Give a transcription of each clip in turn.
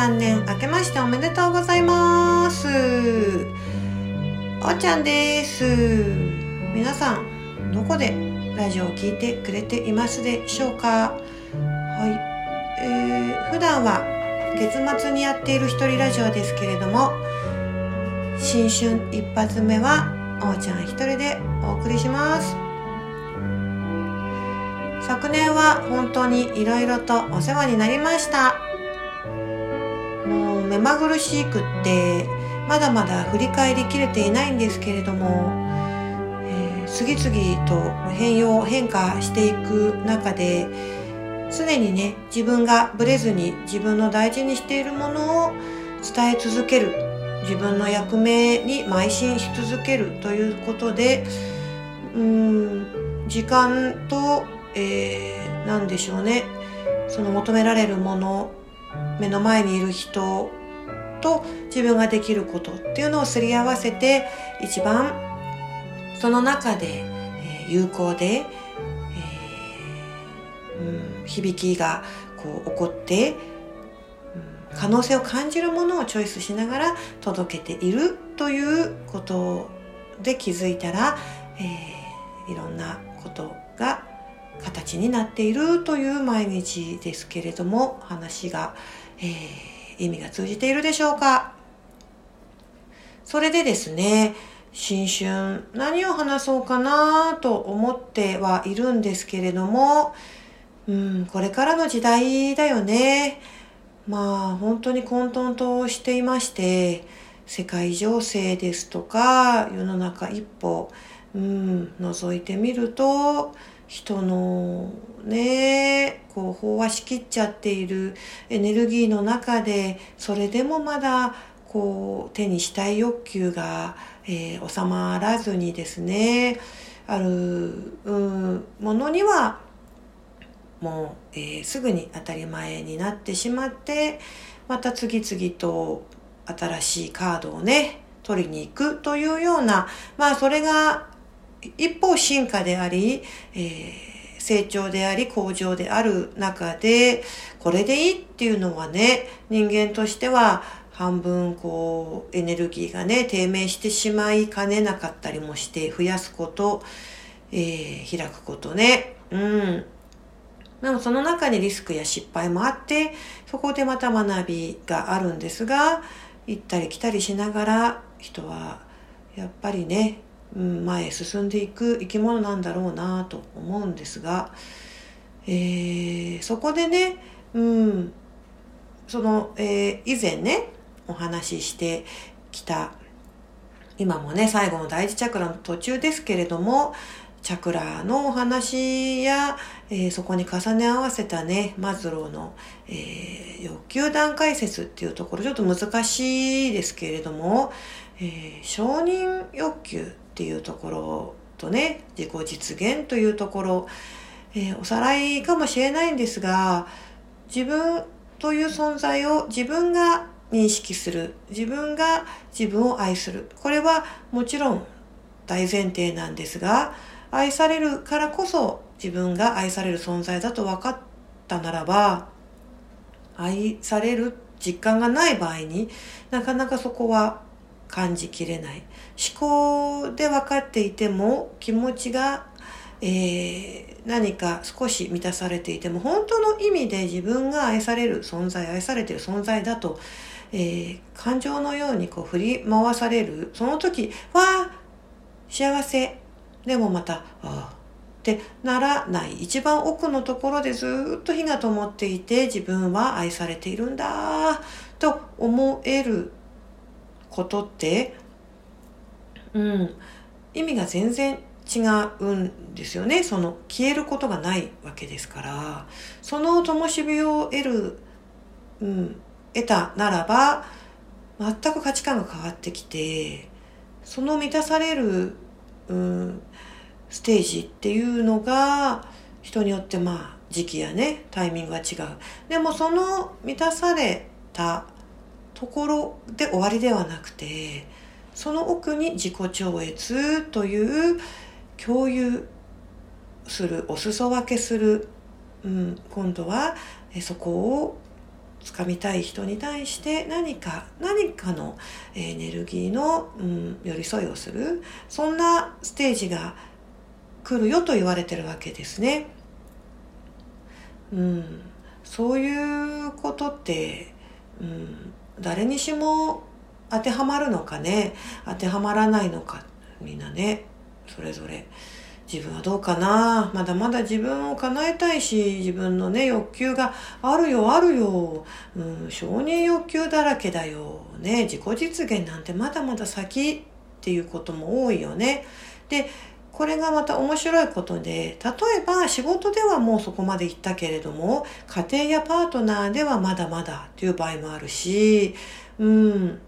2023年明けましておめでとうございます。おちゃんです。皆さんどこでラジオを聞いてくれていますでしょうか？はい、えー、普段は月末にやっている一人ラジオですけれども新春一発目はおーちゃん一人でお送りします。昨年は本当にいろいろとお世話になりました。目まぐるしくってまだまだ振り返りきれていないんですけれども、えー、次々と変容変化していく中で常にね自分がブレずに自分の大事にしているものを伝え続ける自分の役目に邁進し続けるということでうん時間と、えー、何でしょうねその求められるもの目の前にいる人と自分ができることっていうのをすり合わせて一番その中で、え、有効で、えーうん、響きがこう起こって、うん、可能性を感じるものをチョイスしながら届けているということで気づいたら、えー、いろんなことが形になっているという毎日ですけれども話が、えー、意味が通じているでしょうか？それでですね新春何を話そうかなと思ってはいるんですけれどもうんこれからの時代だよね。まあ本当に混沌としていまして世界情勢ですとか世の中一歩うん覗いてみると人のねこう飽和しきっちゃっているエネルギーの中でそれでもまだこう手にしたい欲求が、えー、収まらずにですねある、うん、ものにはもう、えー、すぐに当たり前になってしまってまた次々と新しいカードをね取りに行くというようなまあそれが一方進化であり、えー、成長であり向上である中で、これでいいっていうのはね、人間としては半分こうエネルギーがね、低迷してしまいかねなかったりもして増やすこと、えー、開くことね。うん。でもその中にリスクや失敗もあって、そこでまた学びがあるんですが、行ったり来たりしながら人はやっぱりね、前へ進んでいく生き物なんだろうなと思うんですが、えー、そこでね、うん、その、えー、以前ねお話ししてきた今もね最後の第一チャクラの途中ですけれどもチャクラのお話や、えー、そこに重ね合わせたね、マズローの、えー、欲求段階説っていうところ、ちょっと難しいですけれども、えー、承認欲求っていうところとね、自己実現というところ、えー、おさらいかもしれないんですが、自分という存在を自分が認識する。自分が自分を愛する。これはもちろん大前提なんですが、愛されるからこそ自分が愛される存在だと分かったならば、愛される実感がない場合になかなかそこは感じきれない。思考で分かっていても気持ちが、えー、何か少し満たされていても本当の意味で自分が愛される存在、愛されてる存在だと、えー、感情のようにこう振り回される。その時は幸せ。でもまた、ああってならない一番奥のところでずっと火が灯っていて自分は愛されているんだと思えることって、うん、意味が全然違うんですよね。その消えることがないわけですから、その灯火を得る、うん、得たならば、全く価値観が変わってきて、その満たされる、うん、ステージっていうのが、人によってまあ時期やね、タイミングが違う。でもその満たされたところで終わりではなくてその奥に自己超越という共有するお裾分けする、うん、今度はそこを掴みたい人に対して何か何かのエネルギーの、うん、寄り添いをするそんなステージが来るよと言われてるわけですね。うん、そういうことって、うん、誰にしも当てはまるのかね。当てはまらないのかみんなね。それぞれ。自分はどうかな。まだまだ自分を叶えたいし自分のね欲求があるよあるよ、うん、承認欲求だらけだよね。自己実現なんてまだまだ先っていうことも多いよね。でこれがまた面白いことで、例えば仕事ではもうそこまで行ったけれども、家庭やパートナーではまだまだという場合もあるし、うん、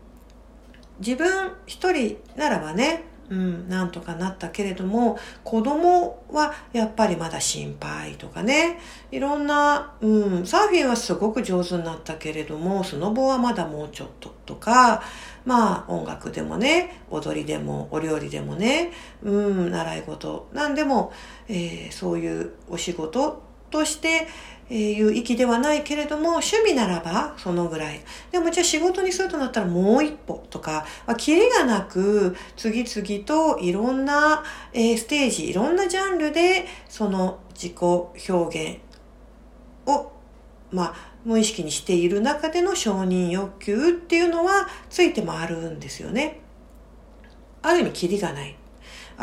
自分一人ならばね、うん、なんとかなったけれども、子供はやっぱりまだ心配とかね、いろんな、うん、サーフィンはすごく上手になったけれども、スノボはまだもうちょっととか、まあ音楽でもね、踊りでもお料理でもね、うん、習い事、なんでも、えー、そういうお仕事として、えー、いう域ではないけれども、趣味ならばそのぐらい。でもじゃあ仕事にするとなったらもう一歩とか、まあ、キリがなく次々といろんな、え、ステージ、いろんなジャンルでその自己表現を、まあ、無意識にしている中での承認欲求っていうのはついて回るんですよね。ある意味キリがない。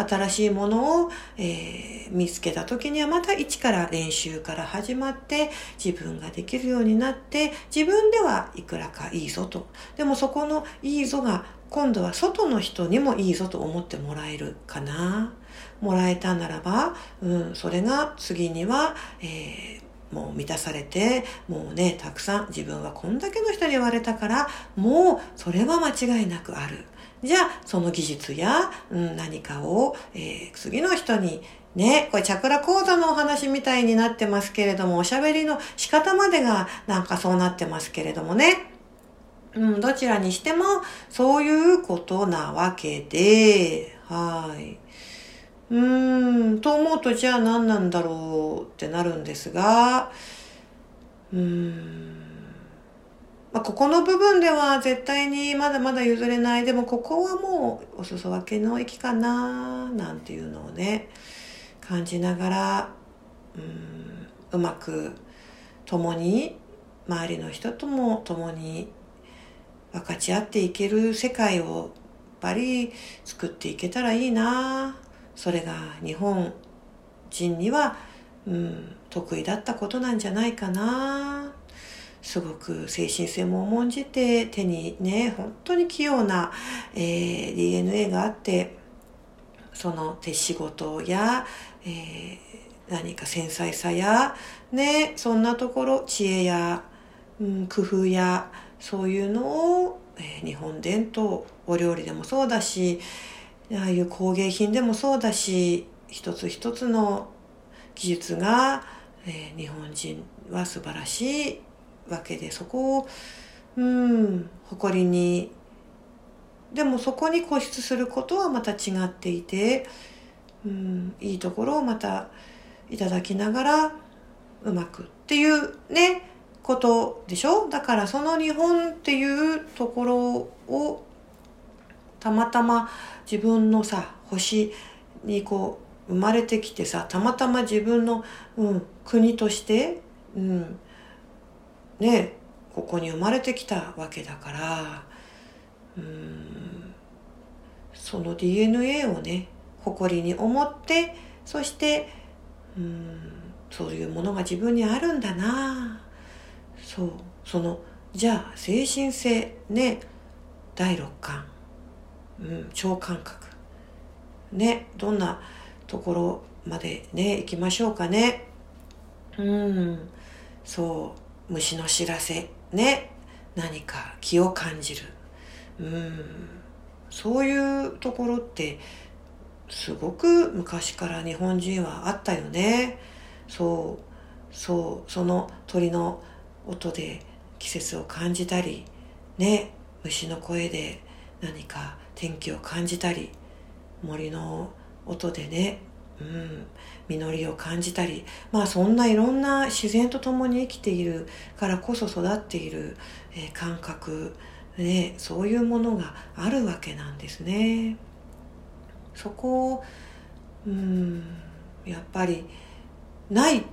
新しいものを、えー、見つけた時にはまた一から練習から始まって自分ができるようになって自分ではいくらかいいぞと。でもそこのいいぞが今度は外の人にもいいぞと思ってもらえるかな。もらえたならば、うん、それが次には、えー、もう満たされて、もうね、たくさん自分はこんだけの人に言われたから、もうそれは間違いなくある。じゃあ、その技術や、うん、何かを、えー、次の人にね、これチャクラ講座のお話みたいになってますけれども、おしゃべりの仕方までがなんかそうなってますけれどもね。うん、どちらにしてもそういうことなわけで、はい。うーん、と思うとじゃあ何なんだろうってなるんですが、うーん。まあ、ここの部分では絶対にまだまだ譲れない。でもここはもうお裾分けの域かななんていうのをね、感じながら、うん、うまく共に、周りの人とも共に分かち合っていける世界をやっぱり作っていけたらいいなそれが日本人には、うん、得意だったことなんじゃないかなすごく精神性も重んじて手にね本当に器用な、えー、DNA があってその手仕事や、えー、何か繊細さやねそんなところ知恵や、うん、工夫やそういうのを、えー、日本伝統お料理でもそうだしああいう工芸品でもそうだし一つ一つの技術が、えー、日本人は素晴らしいわけでそこをうん誇りにでもそこに固執することはまた違っていてうんいいところをまたいただきながらうまくっていうねことでしょ？だからその日本っていうところをたまたま自分のさ星にこう生まれてきてさたまたま自分の、うん、国として、うん、ねここに生まれてきたわけだからうんその DNA をね誇りに思ってそしてうんそういうものが自分にあるんだな。そうそのじゃあ精神性ね第六感、うん、超感覚ねどんなところまでね行きましょうかね。うんそう。虫の知らせね。何か気を感じる。うん。そういうところってすごく昔から日本人はあったよね。そうそうその鳥の音で季節を感じたりね。虫の声で何か天気を感じたり森の音でね、うん、実りを感じたりまあそん。ないろん。な自然と共に生きているからこそ育っている、えー、感覚、ね、そういうものがあるわけなん。ですね。そこをうん。やっぱりない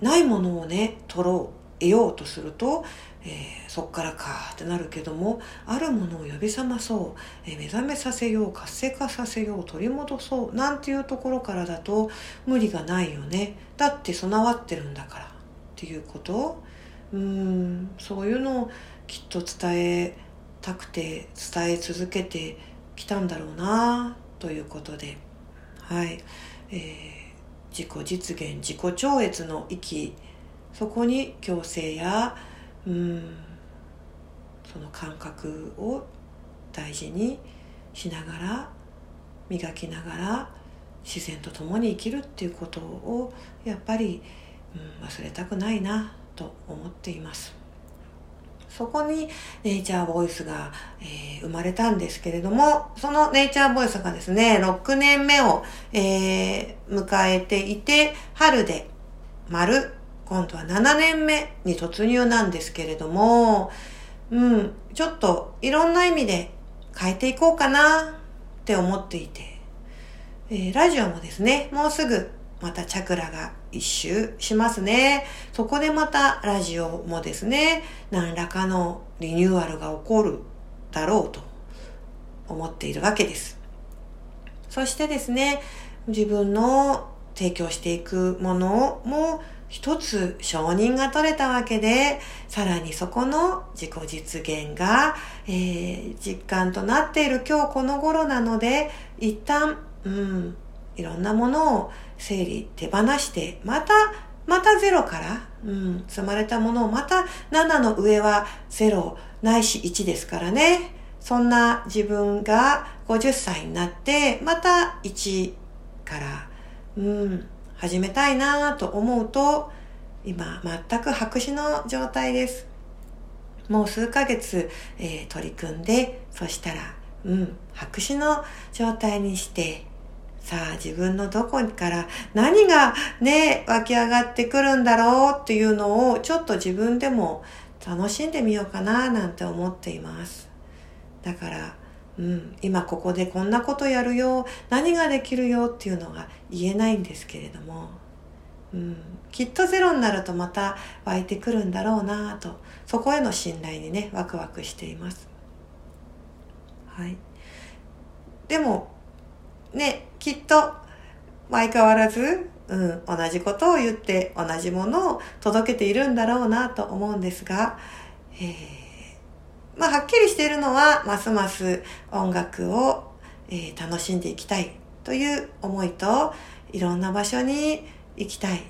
ないものをね取ろう得ようとすると、えー、そっからかってなるけどもあるものを呼び覚まそう、えー、目覚めさせよう活性化させよう取り戻そうなんていうところからだと無理がないよね。だって備わってるんだからっていうこと。うんそういうのをきっと伝えたくて伝え続けてきたんだろうなということで。はい、えー、自己実現自己超越の域。そこに矯正やうん。その感覚を大事にしながら磨きながら自然と共に生きるっていうことをやっぱり、うん、忘れたくないなと思っています。そこにネイチャーボイスが、えー、生まれたんですけれどもそのネイチャーボイスがですね6年目を、えー、迎えていて春で丸今度は7年目に突入なんですけれども、うん、ちょっといろんな意味で変えていこうかなって思っていて、えー、ラジオもですね、もうすぐまたチャクラが一周しますね。そこでまたラジオもですね、何らかのリニューアルが起こるだろうと思っているわけです。そしてですね、自分の提供していくものも一つ承認が取れたわけで、さらにそこの自己実現が、えー、実感となっている今日この頃なので、一旦、うん、いろんなものを整理、手放して、また、またゼロから、うん、積まれたものをまた7の上は0ないし1ですからね。そんな自分が50歳になって、また1から、うん、始めたいなと思うと、今全く白紙の状態です。もう数ヶ月、えー、取り組んで、そしたら、うん、白紙の状態にして、さあ自分のどこから何がね、湧き上がってくるんだろうっていうのをちょっと自分でも楽しんでみようかななんて思っています。だから、うん、今ここでこんなことやるよ。何ができるよっていうのが言えないんですけれども、うん、きっとゼロになるとまた湧いてくるんだろうなと。そこへの信頼にねワクワクしています。はい。でもねきっと相変わらず、うん、同じことを言って同じものを届けているんだろうなと思うんですが、えーまあ、はっきりしているのは、ますます音楽を、えー、楽しんでいきたいという思いと、いろんな場所に行きたい。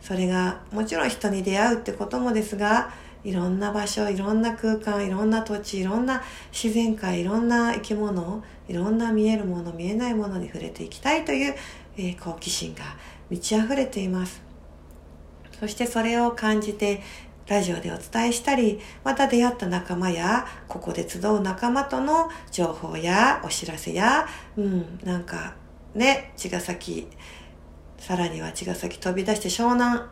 それが、もちろん人に出会うってこともですが、いろんな場所、いろんな空間、いろんな土地、いろんな自然界、いろんな生き物、いろんな見えるもの、見えないものに触れていきたいという、えー、好奇心が満ち溢れています。そしてそれを感じてラジオでお伝えしたり、また出会った仲間や、ここで集う仲間との情報やお知らせや、うん、なんかね、茅ヶ崎、さらには茅ヶ崎飛び出して湘南、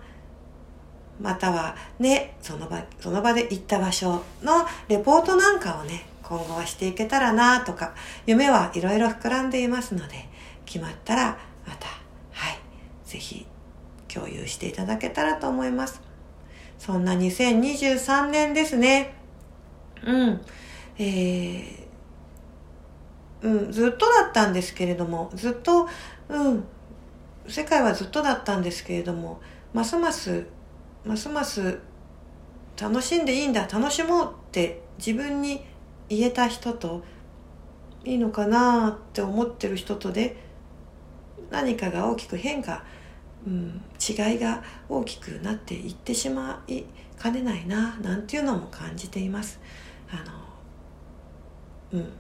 またはね、その場、その場で行った場所のレポートなんかをね、今後はしていけたらなとか、夢はいろいろ膨らんでいますので、決まったらまた、はい、ぜひ共有していただけたらと思います。そんな2023年ですね。うん。えー、うん、ずっとだったんですけれども、ずっと、うん、世界はずっとだったんですけれども、ますます、ますます楽しんでいいんだ、楽しもうって自分に言えた人と、いいのかなって思ってる人とで、何かが大きく変化うん、違いが大きくなっていってしまいかねないななんていうのも感じています。あのうん、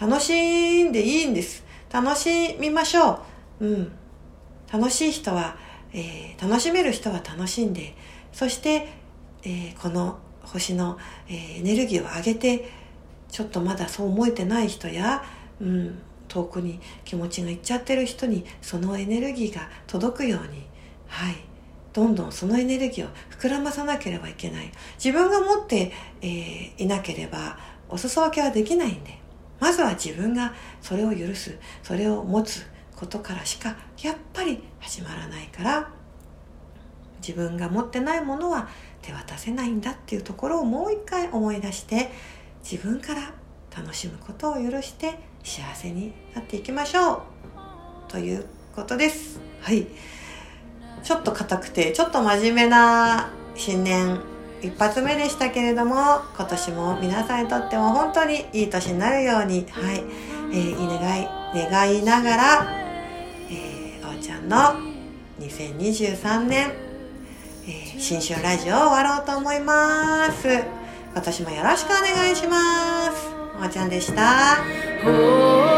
楽しんでいいんです。楽しみましょう。うん、楽しい人は、えー、楽しめる人は楽しんで、そして、えー、この星の、えー、エネルギーを上げて、ちょっとまだそう思えてない人や、うん、遠くに気持ちがいっちゃってる人にそのエネルギーが届くようにはい。どんどんそのエネルギーを膨らまさなければいけない。自分が持って、えー、いなければお裾分けはできないんで。まずは自分がそれを許す。それを持つことからしかやっぱり始まらないから自分が持ってないものは手渡せないんだっていうところをもう一回思い出して自分から楽しむことを許して幸せになっていきましょう。ということです。はい。ちょっと硬くてちょっと真面目な新年一発目でしたけれども今年も皆さんにとっても本当にいい年になるようにはい、えー、願い願いながら、えー、おーちゃんの2023年、えー、新春ラジオを終わろうと思います。今年もよろしくお願いします。おばちゃんでした。